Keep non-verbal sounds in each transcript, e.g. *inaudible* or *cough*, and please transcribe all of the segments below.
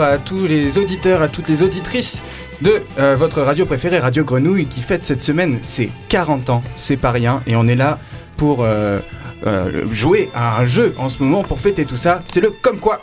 à tous les auditeurs, à toutes les auditrices de euh, votre radio préférée, Radio Grenouille, qui fête cette semaine ses 40 ans. C'est pas rien, et on est là pour euh, euh, jouer à un jeu en ce moment pour fêter tout ça. C'est le comme quoi.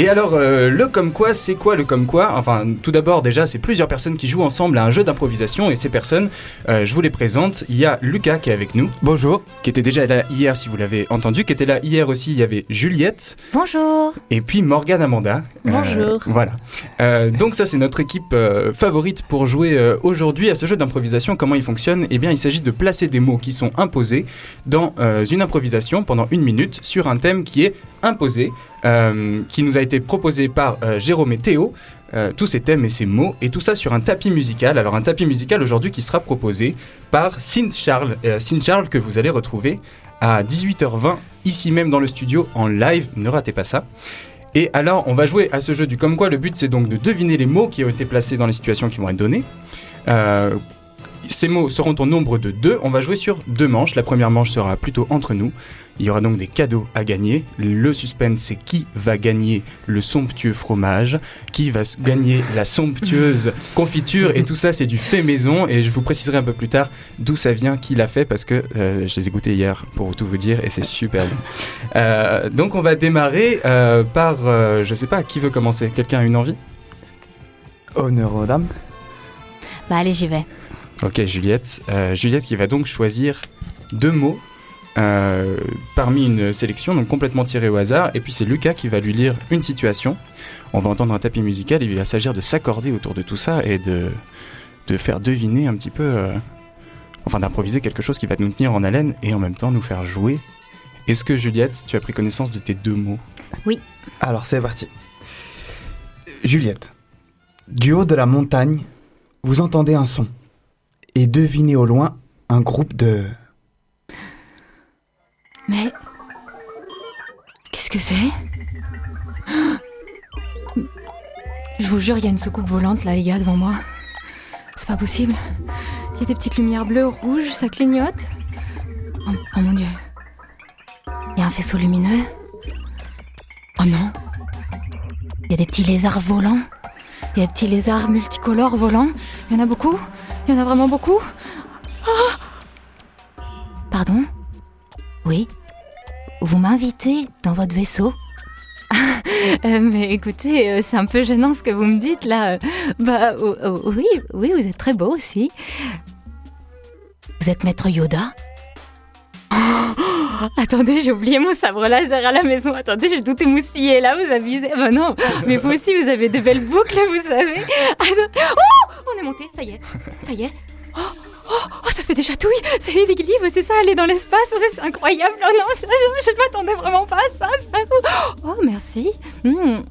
Et alors, euh, le comme quoi, c'est quoi le comme quoi? Enfin, tout d'abord, déjà, c'est plusieurs personnes qui jouent ensemble à un jeu d'improvisation. Et ces personnes, euh, je vous les présente. Il y a Lucas qui est avec nous. Bonjour. Qui était déjà là hier, si vous l'avez entendu. Qui était là hier aussi, il y avait Juliette. Bonjour. Et puis Morgane Amanda. Euh, Bonjour. voilà. Euh, donc ça, c'est notre équipe euh, favorite pour jouer euh, aujourd'hui à ce jeu d'improvisation. Comment il fonctionne? Eh bien, il s'agit de placer des mots qui sont imposés dans euh, une improvisation pendant une minute sur un thème qui est imposé, euh, qui nous a été proposé par euh, Jérôme et Théo. Euh, tous ces thèmes et ces mots, et tout ça sur un tapis musical. Alors un tapis musical aujourd'hui qui sera proposé par Sin Charles, Sin Charles que vous allez retrouver à 18h20 ici même dans le studio en live. Ne ratez pas ça. Et alors, on va jouer à ce jeu du comme quoi. Le but, c'est donc de deviner les mots qui ont été placés dans les situations qui vont être données. Ces mots seront au nombre de deux. On va jouer sur deux manches. La première manche sera plutôt entre nous. Il y aura donc des cadeaux à gagner. Le suspense, c'est qui va gagner le somptueux fromage, qui va gagner la somptueuse *laughs* confiture. Et tout ça, c'est du fait maison. Et je vous préciserai un peu plus tard d'où ça vient, qui l'a fait, parce que euh, je les ai goûtés hier, pour tout vous dire, et c'est super bon. Euh, donc, on va démarrer euh, par, euh, je sais pas, qui veut commencer? Quelqu'un a une envie? Honneur aux dames. Bah allez, j'y vais. Ok, Juliette. Euh, Juliette qui va donc choisir deux mots euh, parmi une sélection, donc complètement tirée au hasard. Et puis c'est Lucas qui va lui lire une situation. On va entendre un tapis musical et il va s'agir de s'accorder autour de tout ça et de, de faire deviner un petit peu. euh, enfin, d'improviser quelque chose qui va nous tenir en haleine et en même temps nous faire jouer. Est-ce que Juliette, tu as pris connaissance de tes deux mots? Alors c'est parti. Juliette, du haut de la montagne, vous entendez un son et devinez au loin un groupe de... Mais. Qu'est-ce que c'est? Je vous jure, il y a une soucoupe volante là, les gars, devant moi. C'est pas possible. Il y a des petites lumières bleues, rouges, ça clignote. Oh, oh mon dieu. Il y a un faisceau lumineux. Oh non. Il y a des petits lézards volants. Il y a des petits lézards multicolores volants. Il y en a beaucoup. Il y en a vraiment beaucoup. Ah Pardon Oui. Vous m'invitez dans votre vaisseau *laughs* Euh, mais écoutez, euh, c'est un peu gênant ce que vous me dites là. Bah oh, oh, oui, oui, vous êtes très beau aussi. Vous êtes maître Yoda *gasps* Attendez, j'ai oublié mon sabre laser à la maison. Attendez, j'ai tout émoustillé là, vous abusez. Bah non, mais vous aussi, vous avez de belles boucles, vous savez. Attends- Oh, on est monté, ça y est, ça y est. Oh, oh, oh, ça fait des chatouilles, c'est livres, c'est ça, aller dans l'espace, c'est incroyable. Oh non, je, ne m'attendais vraiment pas à ça. Oh, merci. Hum,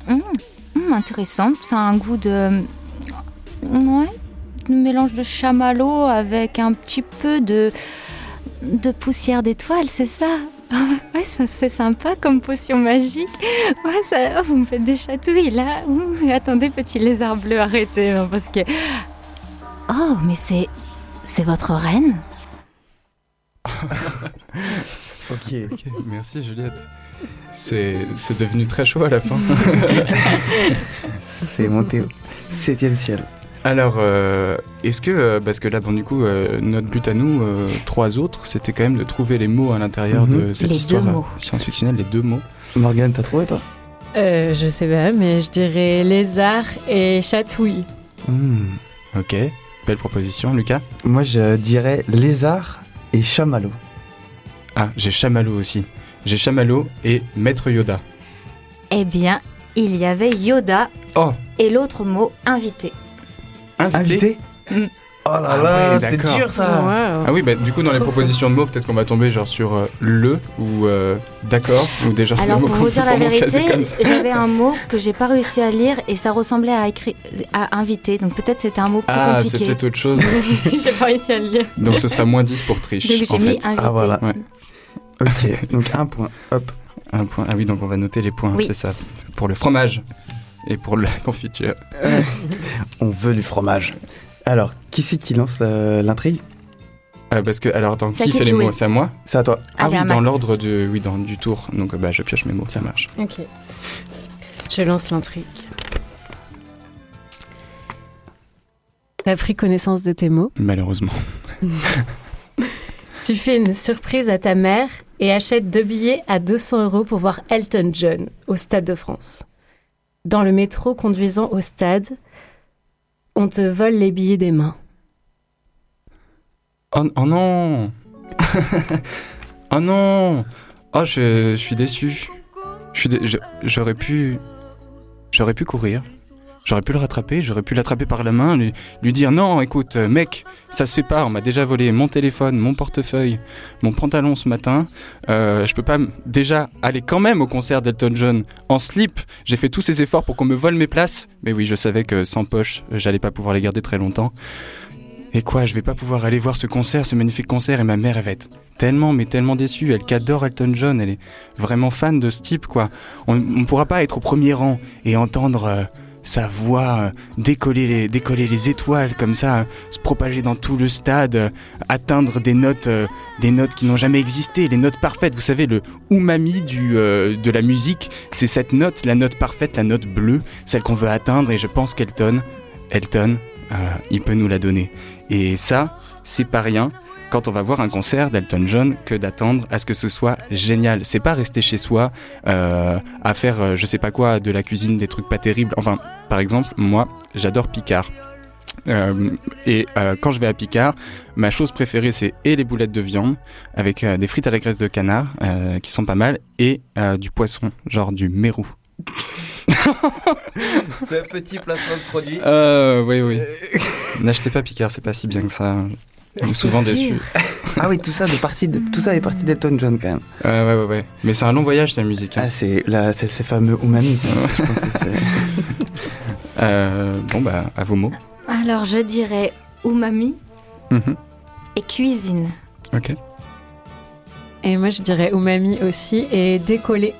intéressant, ça a un goût de... Ouais, de mélange de chamallow avec un petit peu de... de poussière d'étoile, c'est ça? *laughs* Ouais, ça, c'est sympa comme potion magique. Ouais, ça, oh, vous me faites des chatouilles là. Ouh, attendez, petit lézard bleu, arrêtez, hein, parce que... Oh, mais c'est... C'est votre reine? *laughs* Ok. Ok, merci Juliette. C'est c'est devenu très chaud à la fin. *laughs* C'est monté au septième ciel. Alors, euh, est-ce que, euh, parce que là, bon, du coup, euh, notre but à nous, euh, trois autres, c'était quand même de trouver les mots à l'intérieur de Mhm. cette Les histoire deux mots. science-fictionnelle, les deux mots. Morgane, t'as trouvé toi? Euh, je sais pas, mais je dirais lézard et chatouille. Hmm, Ok, belle proposition, Lucas. Moi je dirais lézard et chamallow. Ah, j'ai chamallow aussi. J'ai chamallow et maître Yoda. Eh bien, il y avait Yoda Oh, et l'autre mot invité. Invité. Invité Mm. Oh là Ah là, ouais, d'accord. dur ça. Ah oui, bah du coup, dans les propositions de mots, peut-être qu'on va tomber genre sur euh, le ou euh, d'accord, ou de Alors pour vous dire la vérité, j'avais un mot *laughs* que j'ai pas réussi à lire et ça ressemblait à écrire à inviter. Donc peut-être c'était un mot plus Ah, c'est compliqué. peut-être autre chose. *laughs* J'ai pas réussi à le lire. Donc ce sera moins 10 pour triche, Donc j'ai en mis fait. invité. Ah voilà. Ouais. Ok, donc un point. Hop. Un point. Ah oui, donc on va noter les points, Oui. c'est ça. Pour le fromage. Et pour la confiture. On veut du fromage. Alors, qui c'est qui lance la- l'intrigue? Euh, parce que, alors attends, qui fait les jouer mots? C'est à moi? C'est à toi. Ah Allez, oui, dans l'ordre de, oui, dans, du tour. Donc bah, je pioche mes mots, ça marche. Ok. Je lance l'intrigue. T'as pris connaissance de tes mots? Malheureusement. Tu fais une surprise à ta mère et achètes deux billets à 200 euros pour voir Elton John au Stade de France. Dans le métro conduisant au stade, on te vole les billets des mains. Oh, oh non *laughs* Oh non Oh, je, suis déçu. J'aurais pu... J'aurais pu courir. J'aurais pu le rattraper, j'aurais pu l'attraper par la main, lui, dire non, écoute, euh, mec, ça se fait pas, on m'a déjà volé mon téléphone, mon portefeuille, mon pantalon ce matin. Euh, je peux pas déjà aller quand même au concert d'Elton John en slip. J'ai fait tous ces efforts pour qu'on me vole mes places. Mais oui, je savais que sans poche, j'allais pas pouvoir les garder très longtemps. Et quoi, je vais pas pouvoir aller voir ce concert, ce magnifique concert, et ma mère, elle va être tellement, mais tellement déçue. Elle qui adore Elton John, elle est vraiment fan de ce type, quoi. On ne pourra pas être au premier rang et entendre euh, sa voix euh, décoller, les, décoller les étoiles comme ça, euh, se propager dans tout le stade, euh, atteindre des notes, des notes qui n'ont jamais existé, les notes parfaites. Vous savez, le umami du, de la musique, c'est cette note, la note parfaite, la note bleue, celle qu'on veut atteindre, et je pense qu'Elton, Elton, il peut nous la donner. Et ça, c'est pas rien quand on va voir un concert d'Elton John que d'attendre à ce que ce soit génial. C'est pas rester chez soi euh, à faire euh, je sais pas quoi de la cuisine, des trucs pas terribles. Enfin, par exemple, moi, j'adore Picard. Euh, et euh, quand je vais à Picard, ma chose préférée c'est et les boulettes de viande avec euh, des frites à la graisse de canard qui sont pas mal et du poisson, genre du mérou. C'est un petit placement de produit. Oui, oui. *laughs* N'achetez pas Picard, c'est pas si bien que ça. Souvent déçu. Ah oui, tout ça, de partie de, tout ça est parti d'Elton John quand même. Euh, ouais, ouais, ouais. Mais c'est un long voyage, cette musique. hein. Ah, c'est là, c'est ces fameux umami, ça. *laughs* je pense que c'est. Euh, bon, bah, à vos mots. Alors, je dirais umami Mhm. et cuisine. Ok, Et moi, je dirais umami aussi et décoller.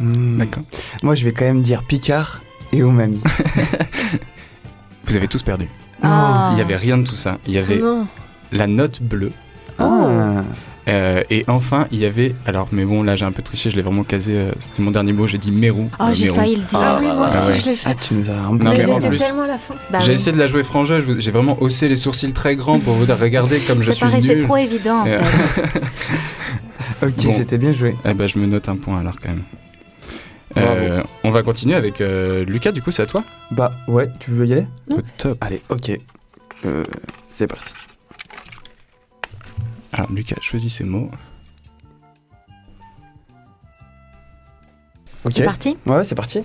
Hmm. d'accord. Moi, je vais quand même dire Picard et umami. *laughs* Vous avez tous perdu. Ah. Il y avait rien de tout ça. Il y avait Non. La note bleue. Ah. euh, et enfin, il y avait. Alors, mais bon, là, j'ai un peu triché, je l'ai vraiment casé. euh, C'était mon dernier mot, j'ai dit Mérou. Oh, euh, j'ai failli le dire. Ah oui, moi aussi, Ah ouais. je l'ai fait. Ah, tu nous as un Non, mais mais il en était plus- tellement la fin. Bah J'ai oui. essayé de la jouer vous- j'ai vraiment haussé les sourcils très grands pour vous dire regardez comme je Ça suis paraissait nul. trop évident en Euh, fait. *laughs* Ok, Bon. c'était bien joué. Eh ben, je me note un point alors quand même. Euh, on va continuer avec euh, Lucas, du coup, c'est à toi Bah, ouais, tu veux y aller? Top. Allez, ok. Euh, c'est parti. Alors, Lucas, choisis ces mots. Ok. C'est parti? Ouais, c'est parti.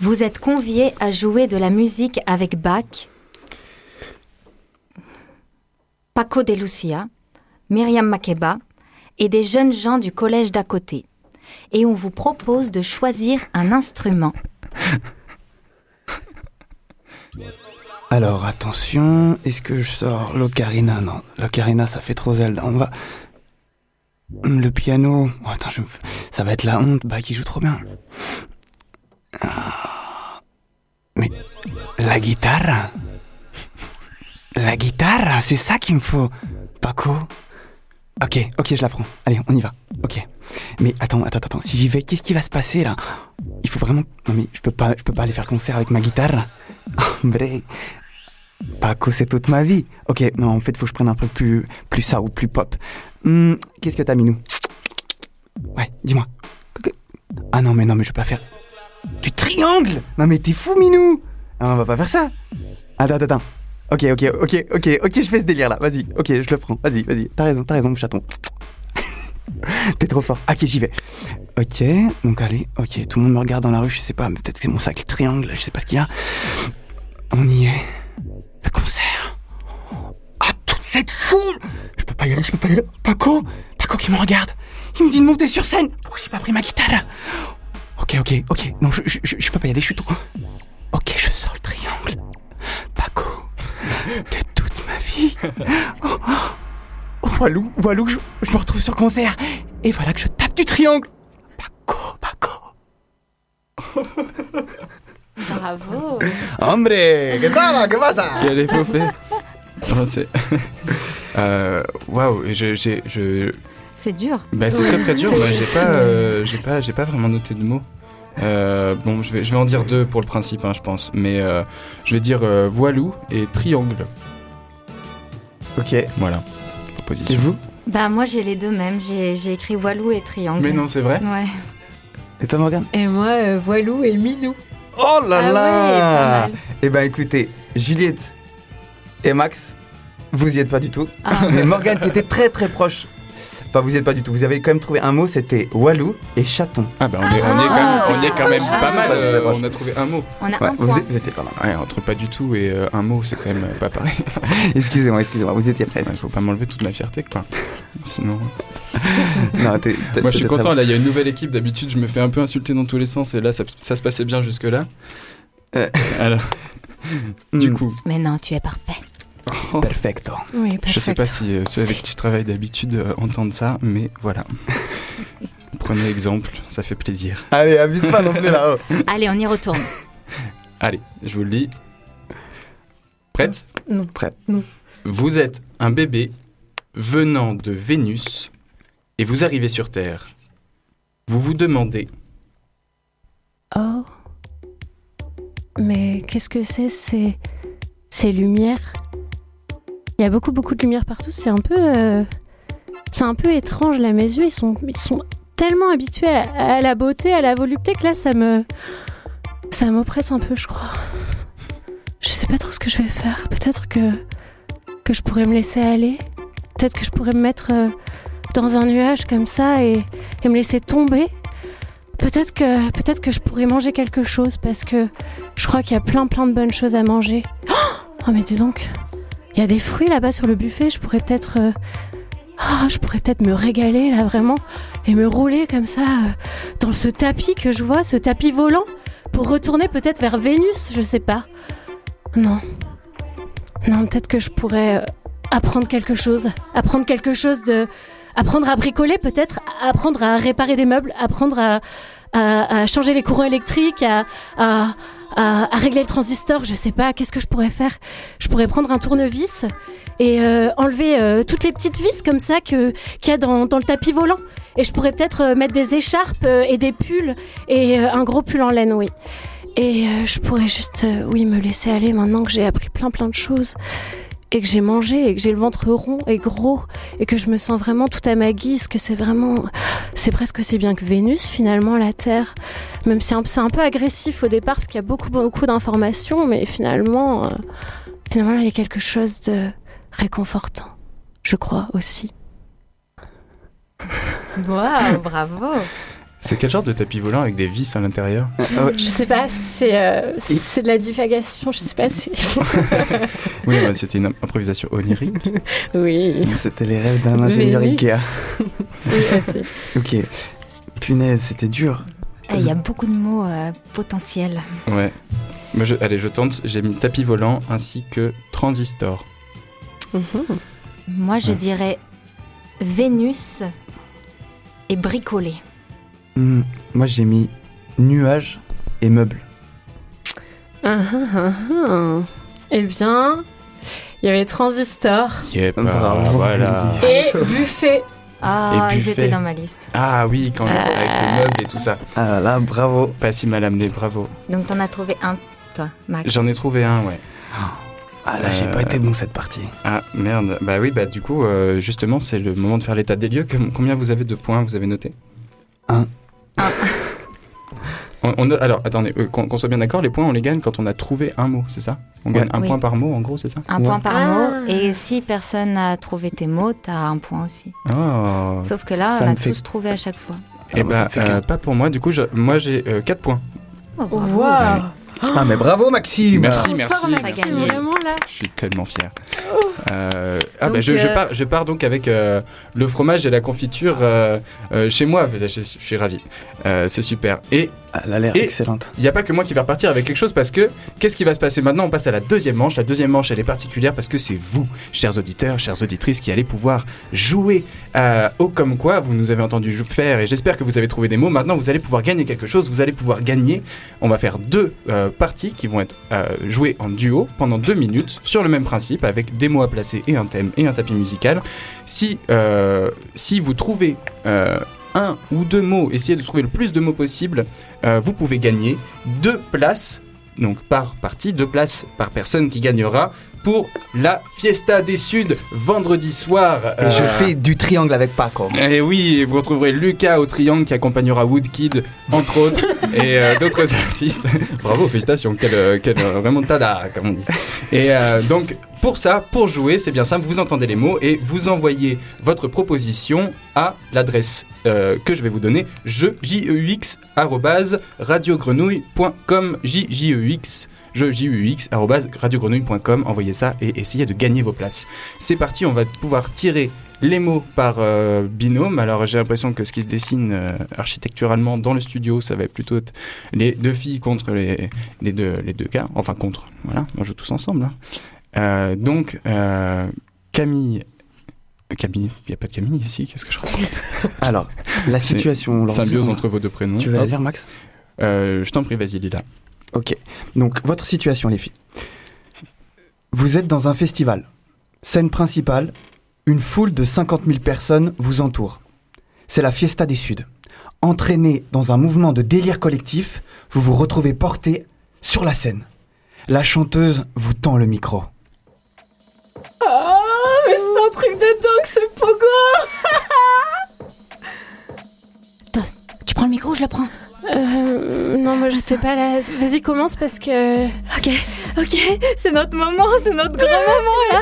Vous êtes conviés à jouer de la musique avec Bach, Paco de Lucia, Myriam Makeba et des jeunes gens du collège d'à côté. Et on vous propose de choisir un instrument. *laughs* Alors, attention, est-ce que je sors l'ocarina? Non, l'ocarina, ça fait trop Zelda. On va... Hum, Le piano... Oh, attends, ça va être la honte. Bah, qui joue trop bien. Ah. Mais... La guitare? La guitare, c'est ça qu'il me faut. Paco Ok, ok, je la prends. Allez, on y va. Ok. Mais attends, attends, attends. Si j'y vais, qu'est-ce qui va se passer, là? Il faut vraiment... Non, mais je peux pas, je peux pas aller faire concert avec ma guitare. *laughs* Hombre, Paco, c'est toute ma vie. Ok, non, en fait, faut que je prenne un peu plus, plus ça ou plus pop. Hmm, Qu'est-ce que t'as, Minou? Ouais, dis-moi. Ah non, mais non, mais je vais pas faire du triangle. Non, mais t'es fou, Minou. Ah, on va pas faire ça. Attends, attends, attends. Ok, ok, ok, ok, ok, je fais ce délire là. Vas-y, ok, je le prends. Vas-y, vas-y. T'as raison, t'as raison, mon chaton. *laughs* T'es trop fort. Ok, j'y vais. Ok, donc allez, ok, tout le monde me regarde dans la rue, je sais pas, peut-être que c'est mon sac triangle, je sais pas ce qu'il y a. On y est. Le concert. Ah, toute cette foule Je peux pas y aller, je peux pas y aller. Paco Paco qui me regarde. Il me dit de monter sur scène. Pourquoi j'ai pas pris ma guitare? Ok, ok, ok. Non, je, je, peux pas y aller, je suis trop... Ok, je sors le triangle. Paco, de toute ma vie. Oh, oh, Walou, Walou, je, je me retrouve sur concert. Et voilà que je tape du triangle. Paco, Paco. Bravo. Hombre, ¿qué tal? ¿Qué pasa? Quelle épopée Non, c'est... Waouh, et je, j'ai, je... C'est dur. Bah, c'est très très dur, j'ai pas, euh, j'ai pas, j'ai pas vraiment noté de mots. Euh, bon, je vais, je vais en dire deux pour le principe, hein, je pense. Mais euh, je vais dire euh, voilou et triangle. Ok, et Voilà. Proposition. vous? Bah moi j'ai les deux mêmes. J'ai j'ai écrit Walou et Triangle. Mais non, c'est vrai Ouais. Et toi, Morgane? Et moi, euh, Voilou et Minou. Oh là Ah là. Eh ben écoutez, Juliette et Max, vous y êtes pas du tout. Ah. *laughs* Mais Morgane, qui était très très proche. Enfin, vous y êtes pas du tout. Vous avez quand même trouvé un mot, c'était Walou et chaton. Ah bah on est, on est quand même, Ah, on est quand même pas mal. euh, on a trouvé un mot. On a Ouais, un vous, point. êtes- vous étiez pas mal. Ouais, entre pas du tout et euh, un mot, c'est quand même pas pareil. *laughs* Excusez-moi, excusez-moi, vous étiez presque. Il faut pas m'enlever toute ma fierté, quoi. Sinon. Non, Moi, je suis content. bon. Là, il y a une nouvelle équipe. D'habitude, je me fais un peu insulter dans tous les sens, et là, ça, ça se passait bien jusque là. Euh. Alors, du Hmm, coup, Mais non, tu es parfait. Perfecto. Oui, je sais perfect. pas si euh, ceux avec qui je travaille d'habitude euh, entendent ça, mais voilà. *laughs* Prenez exemple, ça fait plaisir. Allez, abuse pas non plus là-haut. *laughs* Allez, on y retourne. *laughs* Allez, je vous le lis. Prête? Non. Prête. Non. Vous êtes un bébé venant de Vénus et vous arrivez sur Terre. Vous vous demandez Oh. Mais qu'est-ce que c'est C'est. C'est lumière. Il y a beaucoup, beaucoup de lumière partout. C'est un peu. euh, C'est un peu étrange là. Mes yeux, ils sont, ils sont tellement habitués à, à la beauté, à la volupté que là, ça me. Ça m'oppresse un peu, je crois. Je sais pas trop ce que je vais faire. Peut-être que. Que je pourrais me laisser aller. Peut-être que je pourrais me mettre euh, dans un nuage comme ça et, me laisser tomber. Peut-être que, peut-être que je pourrais manger quelque chose parce que je crois qu'il y a plein plein de bonnes choses à manger. Oh, mais dis donc, il y a des fruits là-bas sur le buffet. Je pourrais peut-être, euh, ah, je pourrais peut-être me régaler là vraiment et me rouler comme ça euh, dans ce tapis que je vois, ce tapis volant, pour retourner peut-être vers Vénus. Je sais pas. Non, non, peut-être que je pourrais euh, apprendre quelque chose, apprendre quelque chose de apprendre à bricoler peut-être, apprendre à réparer des meubles, apprendre à, à, à changer les courants électriques, à, à, à, régler le transistor, je sais pas, qu'est-ce que je pourrais faire? Je pourrais prendre un tournevis et euh, enlever euh, toutes les petites vis comme ça que qu'il y a dans, dans le tapis volant. Et je pourrais peut-être euh, mettre des écharpes euh, et des pulls et euh, un gros pull en laine, oui. Et je pourrais juste, oui, me laisser aller maintenant que j'ai appris plein plein de choses et que j'ai mangé et que j'ai le ventre rond et gros et que je me sens vraiment tout à ma guise, que c'est vraiment, c'est presque aussi bien que Vénus finalement la Terre, même si c'est un, peu agressif au départ parce qu'il y a beaucoup beaucoup d'informations, mais finalement, euh, finalement il y a quelque chose de réconfortant, je crois aussi. Waouh, bravo. C'est quel genre de tapis volant avec des vis à l'intérieur Ah ouais. Je sais pas, c'est euh, c'est de la divagation, je sais pas si. *laughs* Oui, ouais, c'était une improvisation onirique. *laughs* oui. C'était les rêves d'un ingénieur Vénus. Ikea. *laughs* Oui, aussi. Ok. Punaise, c'était dur. Eh, Il y a beaucoup de mots euh, potentiels. Ouais. Je- allez, je tente. J'ai mis tapis volant ainsi que transistor. Mhm. Moi, je Ouais. dirais Vénus et bricoler. Hmm, Moi, j'ai mis nuages et meubles. Ah, ah, ah. Eh bien, il y avait transistor Yep, Bravo. ah, voilà. et buffet. Ah, ils étaient dans ma liste. Ah oui, quand avec le meuble et tout ça. Ah là, bravo. Pas si mal amené, bravo. Donc, t'en as trouvé un, toi, Max? J'en ai trouvé un, ouais. Ah là, j'ai Euh, pas été bon cette partie. Ah merde, bah oui, bah du coup, euh, justement, c'est le moment de faire l'état des lieux. Com- Combien vous avez de points vous avez noté? Un. Un. On- on a- alors, attendez, euh, qu'on soit bien d'accord, les points on les gagne quand on a trouvé un mot, c'est ça On gagne Ouais. un Oui. point par mot, en gros, c'est ça Un Ouais. point par Ah. mot. Et si personne n'a trouvé tes mots, t'as un point aussi. Oh Sauf que là, Ça on a fait- tous trouvé à chaque fois. Eh Ah, bah, bah, fait euh, pas pour moi, du coup, je- moi j'ai 4 points. Oh, bravo. Waouh. Ah, mais bravo, Maxime Merci, merci. fort, merci. Je suis tellement fier. Euh, ah Donc, bah je, je euh, pars, je pars donc avec euh, le fromage et la confiture euh, euh, chez moi. Je, je suis ravi. Euh, c'est super. Et Elle a l'air excellente. il n'y a pas que moi qui va repartir avec quelque chose parce que qu'est-ce qui va se passer? Maintenant On passe à la deuxième manche. La deuxième manche, elle est particulière parce que c'est vous, chers auditeurs, chères auditrices, qui allez pouvoir jouer euh, au comme quoi vous nous avez entendu faire et j'espère que vous avez trouvé des mots. Maintenant, vous allez pouvoir gagner quelque chose. Vous allez pouvoir gagner. On va faire deux euh, parties qui vont être euh, jouées en duo pendant deux minutes sur le même principe avec des mots à placer et un thème et un tapis musical. Si, si vous trouvez un ou deux mots, essayez de trouver le plus de mots possible, euh, vous pouvez gagner deux places, donc par partie, deux places par personne qui gagnera pour la Fiesta des Suds vendredi soir. Et je Euh, fais du triangle avec Paco. et oui, vous retrouverez Lucas au triangle qui accompagnera Woodkid, entre autres, *laughs* et euh, d'autres artistes. Bravo, félicitations, quelle, euh, quelle remontada, comme on dit. Et euh, donc, pour ça, pour jouer, c'est bien simple, vous entendez les mots et vous envoyez votre proposition à l'adresse euh, que je vais vous donner, je, jeux, arrobase, radiogrenouille.com, jeux, je, jeux, arrobase, radiogrenouille.com, envoyez ça et essayez de gagner vos places. C'est parti, on va pouvoir tirer les mots par euh, binôme. Alors j'ai l'impression que ce qui se dessine euh, architecturalement dans le studio, ça va être plutôt être les deux filles contre les, les, deux, les deux gars. Enfin contre, voilà, on joue tous ensemble. hein. Euh, donc Camille... Camille, il n'y a pas de Camille ici, qu'est-ce que je raconte? *laughs* Alors, la situation. Symbiose entre vos deux prénoms. Tu veux la lire, Max? Je t'en prie, vas-y Lila. Ok. Donc, votre situation, les filles. Vous êtes dans un festival. Scène principale, une foule de 50 000 personnes vous entoure. C'est la Fiesta des Suds. Entraîné dans un mouvement de délire collectif, vous vous retrouvez porté sur la scène. La chanteuse vous tend le micro. Ah, mais c'est un truc de dingue ce pogo Tu prends le micro, je le prends. Euh, non, moi je sais pas là. Vas-y, commence parce que. Ok, ok, c'est notre moment, c'est notre grand moment là.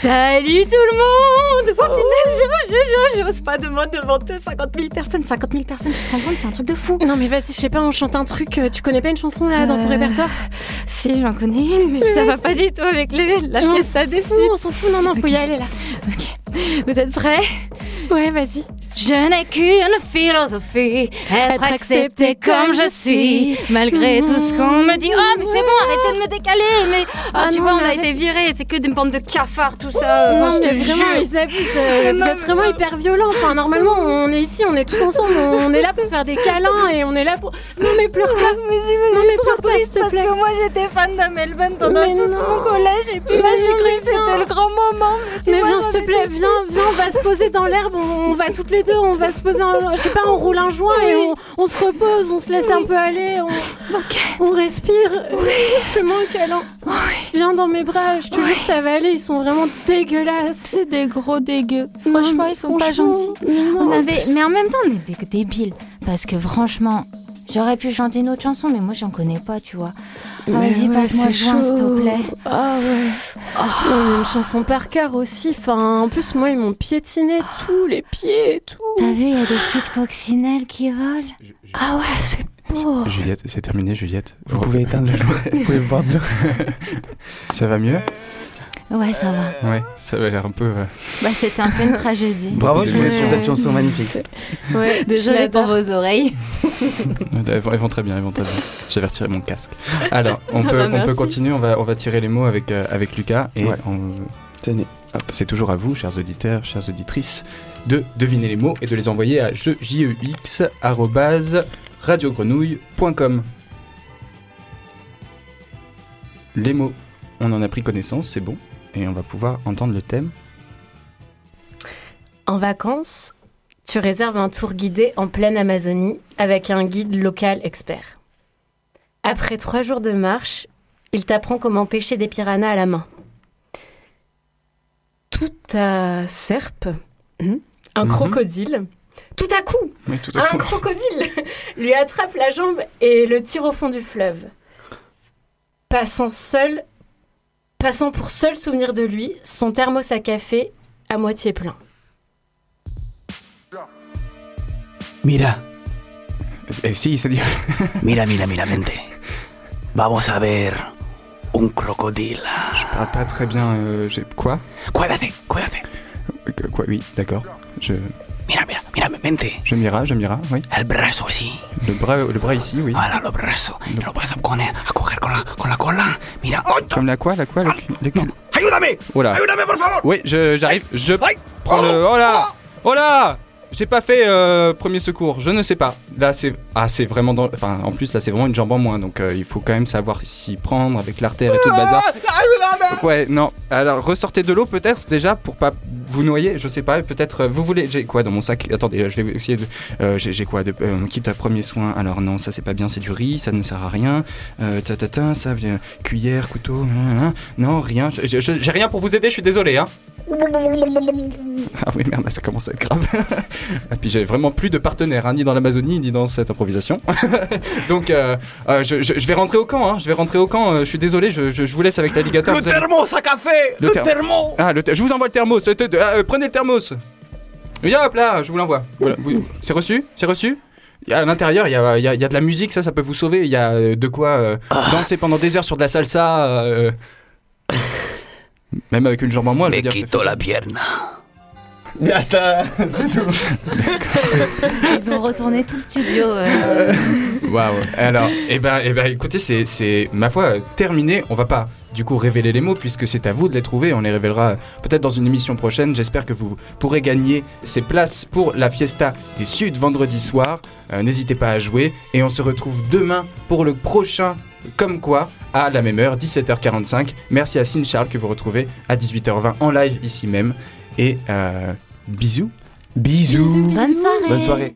Salut tout le monde Oh punaise, je, je, je, j'ose pas demander devant eux 50 000 personnes. 50 000 personnes, tu te rends compte, c'est un truc de fou. Non, mais vas-y, je sais pas, on chante un truc. euh, Tu connais pas une chanson là dans ton Euh, répertoire? Si, j'en connais une, mais ça va pas du tout avec les, la Non, fiesta des Fou, on s'en fout, non, non, faut y aller là. Vous êtes prêts? Ouais, vas-y. Je n'ai qu'une philosophie, être Être accepté accepté comme je suis, malgré *laughs* tout ce qu'on me dit. Oh, mais c'est bon, arrêtez de me décaler. Mais ah, Ah tu non, vois, on mais a arrête. été virés. C'est que des bandes de cafards, tout ça. Moi, non, je te mais vraiment, ils abusent. euh, *laughs* vous êtes mais vraiment hyper violents. Enfin, normalement, on est ici, on est tous ensemble. On est là pour se faire des câlins et on est là pour. Non, mais pleure pas. Non, mais pleure pas, s'il te plaît. moi, j'étais fan de Melbourne pendant Mais tout non. mon collège. Et puis là, j'ai cru que c'était le grand moment. Mais viens, s'il te plaît, viens, viens, on va se poser dans l'herbe, on va toutes les deux, on va se poser, en- je sais pas, on roule un joint et on, on se repose, on se laisse un peu aller, on, on respire. Fais-moi un câlin. Viens dans mes bras, je te jure que ça va aller, ils sont vraiment dégueulasses. C'est des gros dégueux. Franchement, ils sont pas gentils. non. On avait... Mais en même temps, on est des débiles. Parce que franchement, j'aurais pu chanter une autre chanson, mais moi, j'en connais pas, tu vois. Ah, Vas-y, ouais, passe-moi le joint, s'il te plaît. Ah ouais. Non, mais une chanson par cœur aussi. Enfin, en plus, moi, ils m'ont piétiné tous les pieds et tout. T'as vu, il y a des petites coccinelles qui volent. Ah ouais, c'est beau. Juliette, c'est terminé Juliette. Vous pouvez éteindre le joint. *laughs* Vous pouvez boire de l'eau. Ça va mieux? Ouais, ça va. Ouais, ça va l'air un peu... euh, Bah, c'était un peu une tragédie. *laughs* Bravo, Juliette, sur Ouais. cette chanson magnifique. *laughs* Ouais, Désolée pour j'adore. vos oreilles. *laughs* Elles vont, elles vont très bien, elles vont très bien. J'avais retiré mon casque. Alors, on, Ah peut, bah, on peut merci. continuer, on va, on va tirer les mots avec, euh, avec Lucas. Et Ouais. on- Tenez. c'est toujours à vous, chers auditeurs, chères auditrices, de deviner les mots et de les envoyer à jeux.radiogrenouille.com. Les mots, on en a pris connaissance, c'est bon. Et on va pouvoir entendre le thème. En vacances, tu réserves un tour guidé en pleine Amazonie avec un guide local expert. Après trois jours de marche, il t'apprend comment pêcher des piranhas à la main. Tout à serpe, hmm, un Mhm. crocodile, tout à coup, Oui, tout à un coup. *laughs* crocodile lui attrape la jambe et le tire au fond du fleuve. Passant seul, passant pour seul souvenir de lui, son thermos à café à moitié plein. Mira, Eh, si, c'est-à-dire. *laughs* mira, mira, mira, vente. Vamos a ver un crocodile. parle pas très bien. euh, j'ai- quoi? Cuídate. Euh, Quoi Oui, d'accord. Je, Mira, mira, mira, mente. je mira, je mira, oui. El brazo así. Le bras, le bras ici, oui. Voilà, le brazo. Y lo vas a poner a coger con la, con la cola. Mira, oh, Comme la quoi, la quoi, le, cu- le cul? ayúdame. Oh là. Ayúdame, por favor. Oui, je- j'arrive. Je prends le. Oh là Oh là J'ai pas fait euh, premier secours, je ne sais pas. Là, c'est. Ah, c'est vraiment dans. Enfin, en plus, là, c'est vraiment une jambe en moins, donc euh, il faut quand même savoir s'y prendre avec l'artère et tout le bazar. Ouais, non. Alors, ressortez de l'eau peut-être déjà pour pas vous noyer, je sais pas. Peut-être euh, vous voulez. J'ai quoi dans mon sac? Attendez, je vais essayer de. J'ai quoi de. Kit à premier soin. Alors, non, ça c'est pas bien, c'est du riz, ça ne sert à rien. Ta, ta, ça vient. Cuillère, couteau. Non, rien. J'ai rien pour vous aider, je suis désolé, hein. Ah oui, merde, là, ça commence à être grave. Et *laughs* puis j'ai vraiment plus de partenaires, hein, ni dans l'Amazonie, ni dans cette improvisation. *laughs* Donc euh, euh, je, je- je vais rentrer au camp, hein, je vais rentrer au camp, euh, je suis désolé, je, je- vous laisse avec l'alligator. Le vous thermos à café. Le Le therm- thermos. Ah, le th- je vous envoie le thermos, prenez le thermos. Oui, hop là, je vous l'envoie. Voilà, C'est reçu C'est reçu à l'intérieur, il y a, il y a- y a de la musique, ça, ça peut vous sauver. Il y a de quoi euh, danser pendant des heures sur de la salsa. euh, Même avec une jambe en moins, dire. c'est quito la pierna. *laughs* Ils ont retourné tout le studio. euh. *laughs* Waouh. Alors, eh ben, eh ben, écoutez, c'est, c'est ma foi terminé. On va pas du coup révéler les mots puisque c'est à vous de les trouver. On les révélera peut-être dans une émission prochaine. J'espère que vous pourrez gagner ces places pour la fiesta des Suds vendredi soir. Euh, n'hésitez pas à jouer et on se retrouve demain pour le prochain. Comme quoi, à la même heure, 17h45. Merci à Cine Charles que vous retrouvez à 18h20 en live ici même. Et euh, bisous. Bisous. Bonne soirée. Bonne soirée.